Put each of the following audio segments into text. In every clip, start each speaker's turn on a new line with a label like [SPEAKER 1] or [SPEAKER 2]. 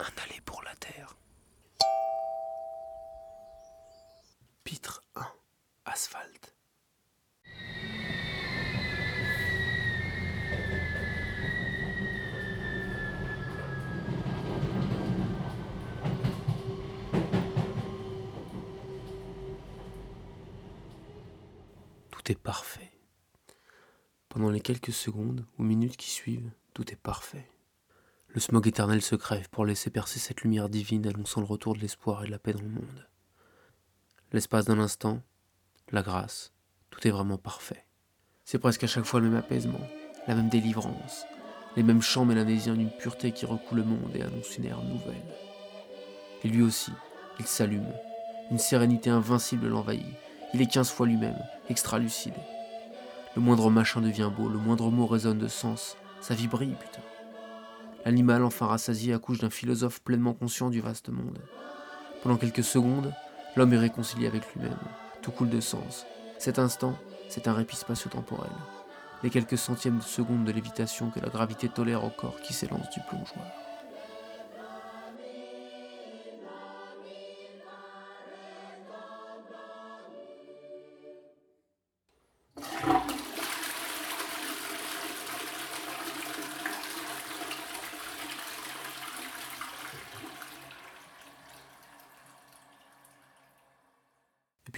[SPEAKER 1] Un aller pour la terre. Pitre 1. Asphalte. Tout est parfait. Pendant les quelques secondes ou minutes qui suivent, tout est parfait. Le smog éternel se crève pour laisser percer cette lumière divine annonçant le retour de l'espoir et de la paix dans le monde. L'espace d'un instant, la grâce, tout est vraiment parfait. C'est presque à chaque fois le même apaisement, la même délivrance, les mêmes chants mélanésiens d'une pureté qui recoule le monde et annonce une ère nouvelle. Et lui aussi, il s'allume, une sérénité invincible l'envahit, il est quinze fois lui-même, extra lucide. Le moindre machin devient beau, le moindre mot résonne de sens, sa vie brille, putain. L'animal enfin rassasié accouche d'un philosophe pleinement conscient du vaste monde. Pendant quelques secondes, l'homme est réconcilié avec lui-même. Tout coule de sens. Cet instant, c'est un répit spatio-temporel. Les quelques centièmes de seconde de lévitation que la gravité tolère au corps qui s'élance du plongeoir.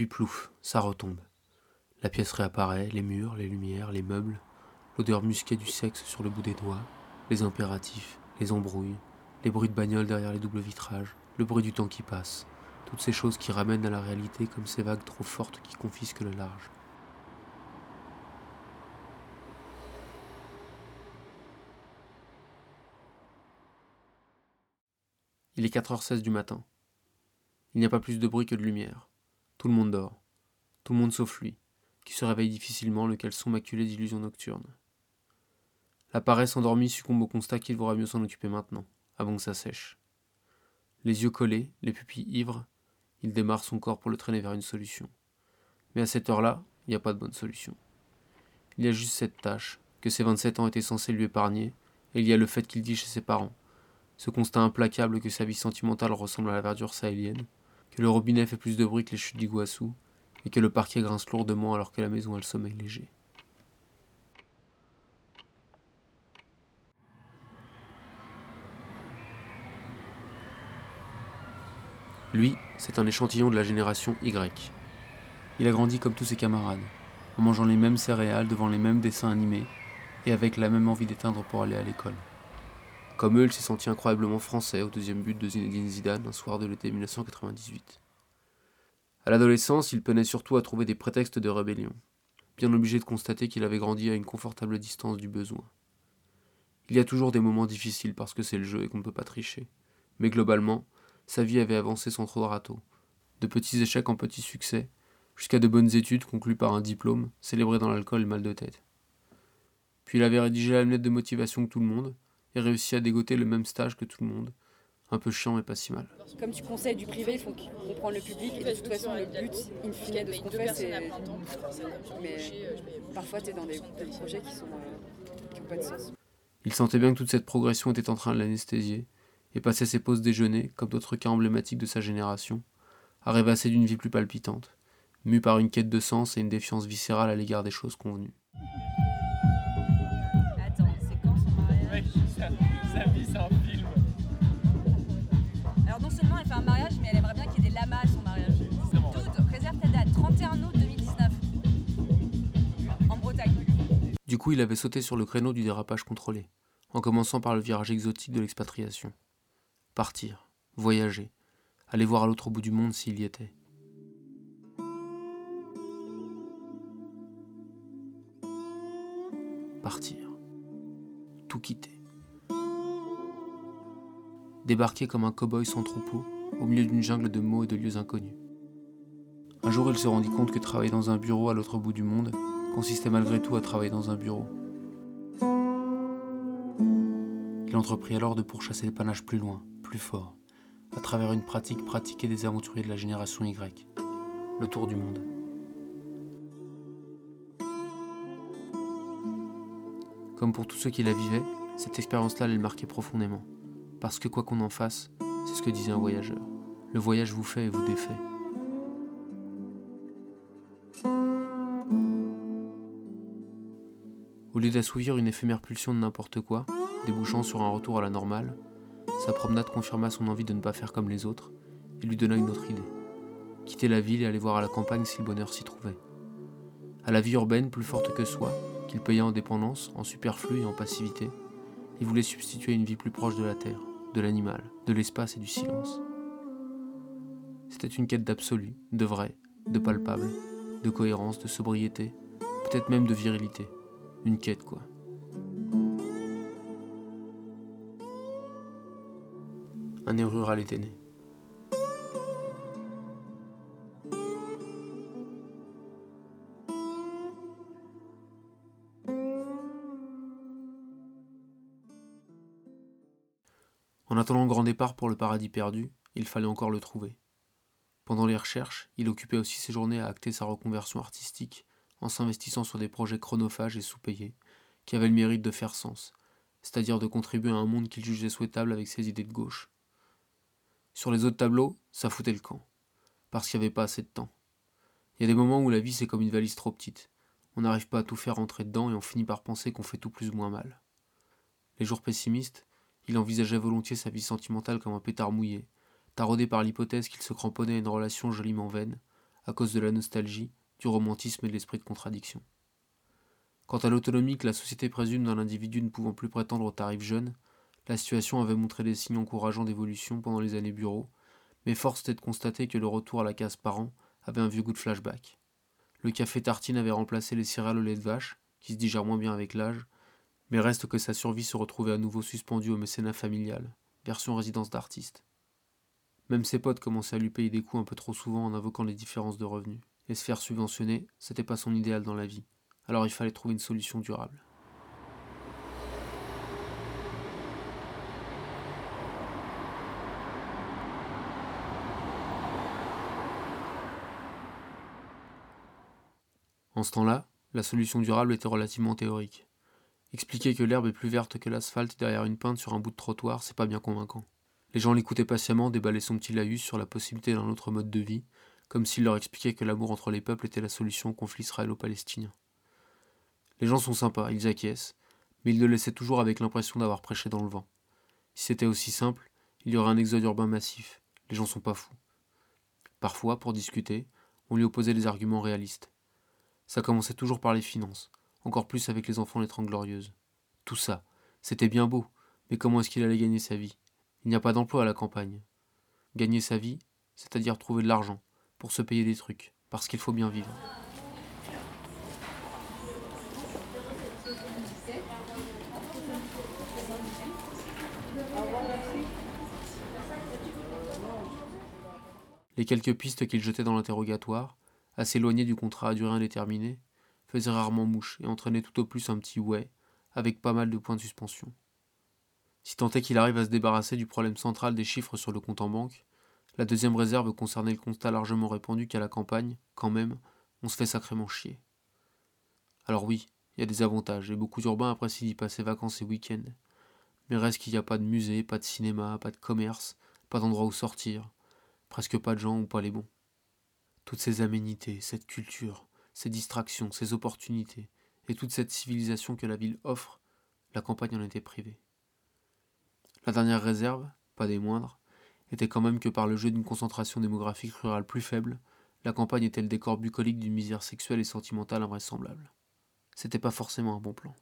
[SPEAKER 1] Puis plouf, ça retombe. La pièce réapparaît, les murs, les lumières, les meubles, l'odeur musquée du sexe sur le bout des doigts, les impératifs, les embrouilles, les bruits de bagnole derrière les doubles vitrages, le bruit du temps qui passe, toutes ces choses qui ramènent à la réalité comme ces vagues trop fortes qui confisquent le large. Il est 4h16 du matin. Il n'y a pas plus de bruit que de lumière. Tout le monde dort. Tout le monde sauf lui, qui se réveille difficilement, lequel sont maculé d'illusions nocturnes. La paresse endormie succombe au constat qu'il vaudra mieux s'en occuper maintenant, avant que ça sèche. Les yeux collés, les pupilles ivres, il démarre son corps pour le traîner vers une solution. Mais à cette heure-là, il n'y a pas de bonne solution. Il y a juste cette tâche, que ses 27 ans étaient censés lui épargner, et il y a le fait qu'il dit chez ses parents, ce constat implacable que sa vie sentimentale ressemble à la verdure sahélienne, que le robinet fait plus de bruit que les chutes d'Iguassou, et que le parquet grince lourdement alors que la maison a le sommeil léger. Lui, c'est un échantillon de la génération Y. Il a grandi comme tous ses camarades, en mangeant les mêmes céréales devant les mêmes dessins animés, et avec la même envie d'éteindre pour aller à l'école. Comme eux, il s'est senti incroyablement français au deuxième but de Zinedine Zidane un soir de l'été 1998. À l'adolescence, il peinait surtout à trouver des prétextes de rébellion, bien obligé de constater qu'il avait grandi à une confortable distance du besoin. Il y a toujours des moments difficiles parce que c'est le jeu et qu'on ne peut pas tricher, mais globalement, sa vie avait avancé sans trop de râteaux, de petits échecs en petits succès, jusqu'à de bonnes études conclues par un diplôme, célébré dans l'alcool et mal de tête. Puis il avait rédigé la lettre de motivation que tout le monde, et réussi à dégoter le même stage que tout le monde. Un peu chiant mais pas si mal.
[SPEAKER 2] Comme tu conseilles du privé, il faut comprendre le public et de toute façon le but in fine de ce qu'on fait c'est... Mais parfois tu es dans des, des projets qui sont euh, qui n'ont pas de sens.
[SPEAKER 1] Il sentait bien que toute cette progression était en train de l'anesthésier et passait ses pauses déjeuner, comme d'autres cas emblématiques de sa génération, à rêvasser d'une vie plus palpitante, mue par une quête de sens et une défiance viscérale à l'égard des choses convenues.
[SPEAKER 3] Sa vie, c'est un film.
[SPEAKER 2] Alors non seulement elle fait un mariage, mais elle aimerait bien qu'il y ait des lamas à son mariage. Dude, réserve ta date, 31 août 2019. En Bretagne.
[SPEAKER 1] Du coup, il avait sauté sur le créneau du dérapage contrôlé, en commençant par le virage exotique de l'expatriation. Partir, voyager, aller voir à l'autre bout du monde s'il y était. Partir. Tout quitter. Débarquer comme un cow-boy sans troupeau, au milieu d'une jungle de mots et de lieux inconnus. Un jour, il se rendit compte que travailler dans un bureau à l'autre bout du monde consistait malgré tout à travailler dans un bureau. Il entreprit alors de pourchasser le panache plus loin, plus fort, à travers une pratique pratiquée des aventuriers de la génération Y, le tour du monde. Comme pour tous ceux qui la vivaient, cette expérience-là les marquait profondément, Parce que quoi qu'on en fasse, c'est ce que disait un voyageur. Le voyage vous fait et vous défait. Au lieu d'assouvir une éphémère pulsion de n'importe quoi, débouchant sur un retour à la normale, sa promenade confirma son envie de ne pas faire comme les autres et lui donna une autre idée. Quitter la ville et aller voir à la campagne si le bonheur s'y trouvait. À la vie urbaine plus forte que soi, qu'il payait en dépendance, en superflu et en passivité, il voulait substituer une vie plus proche de la terre, de l'animal, de l'espace et du silence. C'était une quête d'absolu, de vrai, de palpable, de cohérence, de sobriété, peut-être même de virilité. Une quête, quoi. Un néo rural était né. En attendant le grand départ pour le paradis perdu, il fallait encore le trouver. Pendant les recherches, il occupait aussi ses journées à acter sa reconversion artistique en s'investissant sur des projets chronophages et sous-payés, qui avaient le mérite de faire sens, c'est-à-dire de contribuer à un monde qu'il jugeait souhaitable avec ses idées de gauche. Sur les autres tableaux, ça foutait le camp, parce qu'il n'y avait pas assez de temps. Il y a des moments où la vie c'est comme une valise trop petite. On n'arrive pas à tout faire rentrer dedans et on finit par penser qu'on fait tout plus ou moins mal. Les jours pessimistes, il envisageait volontiers sa vie sentimentale comme un pétard mouillé, taraudé par l'hypothèse qu'il se cramponnait à une relation joliment vaine, à cause de la nostalgie, du romantisme et de l'esprit de contradiction. Quant à l'autonomie que la société présume d'un individu ne pouvant plus prétendre au tarif jeune, la situation avait montré des signes encourageants d'évolution pendant les années bureau, mais force était de constater que le retour à la case parent avait un vieux goût de flashback. Le café tartine avait remplacé les céréales au lait de vache, qui se digèrent moins bien avec l'âge, mais reste que sa survie se retrouvait à nouveau suspendue au mécénat familial, version résidence d'artiste. Même ses potes commençaient à lui payer des coups un peu trop souvent en invoquant les différences de revenus. Et se faire subventionner, c'était pas son idéal dans la vie. Alors il fallait trouver une solution durable. En ce temps-là, la solution durable était relativement théorique. Expliquer que l'herbe est plus verte que l'asphalte derrière une pinte sur un bout de trottoir, c'est pas bien convaincant. Les gens l'écoutaient patiemment déballer son petit laïus sur la possibilité d'un autre mode de vie, comme s'il leur expliquait que l'amour entre les peuples était la solution au conflit israélo-palestinien. Les gens sont sympas, ils acquiescent, mais ils le laissaient toujours avec l'impression d'avoir prêché dans le vent. Si c'était aussi simple, il y aurait un exode urbain massif. Les gens sont pas fous. Parfois, pour discuter, on lui opposait des arguments réalistes. Ça commençait toujours par les finances encore plus avec les enfants les Trente Glorieuses. Tout ça, c'était bien beau, mais comment est-ce qu'il allait gagner sa vie? Il n'y a pas d'emploi à la campagne. Gagner sa vie, c'est-à-dire trouver de l'argent, pour se payer des trucs, parce qu'il faut bien vivre. Les quelques pistes qu'il jetait dans l'interrogatoire, assez éloignées du contrat à durée indéterminée, faisait rarement mouche et entraînait tout au plus un petit ouais, avec pas mal de points de suspension. Si tant est qu'il arrive à se débarrasser du problème central des chiffres sur le compte en banque, la deuxième réserve concernait le constat largement répandu qu'à la campagne, quand même, on se fait sacrément chier. Alors oui, il y a des avantages, et beaucoup d'urbains apprécient d'y passer vacances et week-ends. Mais reste qu'il n'y a pas de musée, pas de cinéma, pas de commerce, pas d'endroit où sortir, presque pas de gens ou pas les bons. Toutes ces aménités, cette culture, ces distractions, ces opportunités, et toute cette civilisation que la ville offre, la campagne en était privée. La dernière réserve, pas des moindres, était quand même que par le jeu d'une concentration démographique rurale plus faible, la campagne était le décor bucolique d'une misère sexuelle et sentimentale invraisemblable. C'était pas forcément un bon plan.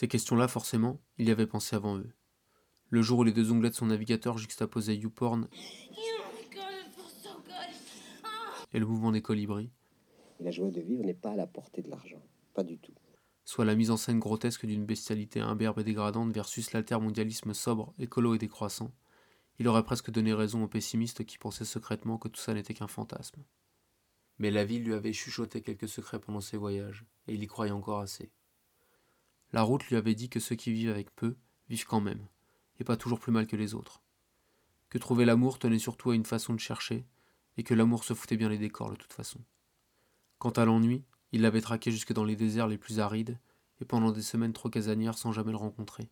[SPEAKER 1] Ces questions-là, forcément, il y avait pensé avant eux. Le jour où les deux onglets de son navigateur juxtaposaient YouPorn et le mouvement des colibris.
[SPEAKER 4] La joie de vivre n'est pas à la portée de l'argent, pas du tout.
[SPEAKER 1] Soit la mise en scène grotesque d'une bestialité imberbe et dégradante versus l'altermondialisme sobre, écolo et décroissant. Il aurait presque donné raison aux pessimistes qui pensaient secrètement que tout ça n'était qu'un fantasme. Mais la ville lui avait chuchoté quelques secrets pendant ses voyages, et il y croyait encore assez. La route lui avait dit que ceux qui vivent avec peu vivent quand même, et pas toujours plus mal que les autres. Que trouver l'amour tenait surtout à une façon de chercher, et que l'amour se foutait bien les décors de toute façon. Quant à l'ennui, il l'avait traqué jusque dans les déserts les plus arides, et pendant des semaines trop casanières sans jamais le rencontrer.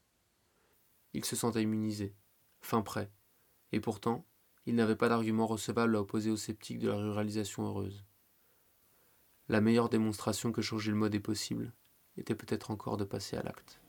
[SPEAKER 1] Il se sentait immunisé, fin prêt, et pourtant, il n'avait pas d'argument recevable à opposer aux sceptiques de la ruralisation heureuse. La meilleure démonstration que changer le mode est possible était peut-être encore de passer à l'acte.